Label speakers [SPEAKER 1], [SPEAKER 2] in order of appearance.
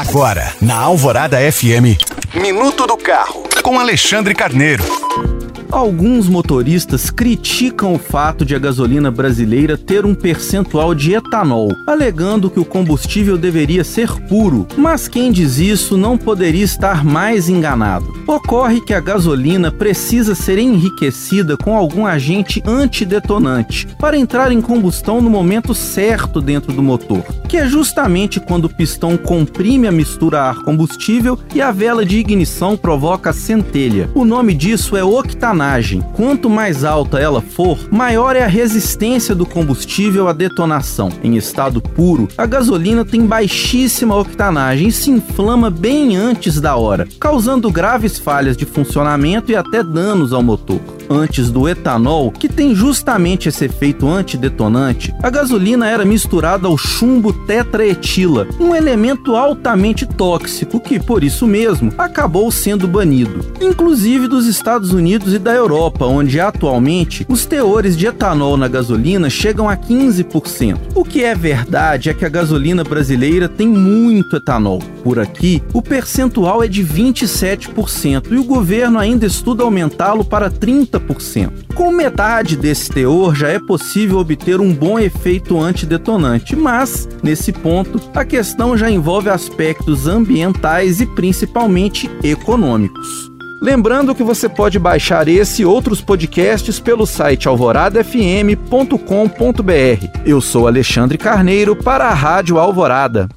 [SPEAKER 1] Agora, na Alvorada FM, Minuto do Carro, com Alexandre Carneiro.
[SPEAKER 2] Alguns motoristas criticam o fato de a gasolina brasileira ter um percentual de etanol, alegando que o combustível deveria ser puro, mas quem diz isso não poderia estar mais enganado. Ocorre que a gasolina precisa ser enriquecida com algum agente antidetonante para entrar em combustão no momento certo dentro do motor, que é justamente quando o pistão comprime a mistura ar-combustível e a vela de ignição provoca centelha. O nome disso é octanagem octanagem. Quanto mais alta ela for, maior é a resistência do combustível à detonação. Em estado puro, a gasolina tem baixíssima octanagem e se inflama bem antes da hora, causando graves falhas de funcionamento e até danos ao motor antes do etanol, que tem justamente esse efeito antidetonante, a gasolina era misturada ao chumbo tetraetila, um elemento altamente tóxico que, por isso mesmo, acabou sendo banido, inclusive dos Estados Unidos e da Europa, onde atualmente os teores de etanol na gasolina chegam a 15%. O que é verdade é que a gasolina brasileira tem muito etanol. Por aqui, o percentual é de 27% e o governo ainda estuda aumentá-lo para 30%. Com metade desse teor já é possível obter um bom efeito antidetonante, mas, nesse ponto, a questão já envolve aspectos ambientais e principalmente econômicos. Lembrando que você pode baixar esse e outros podcasts pelo site alvoradafm.com.br. Eu sou Alexandre Carneiro para a Rádio Alvorada.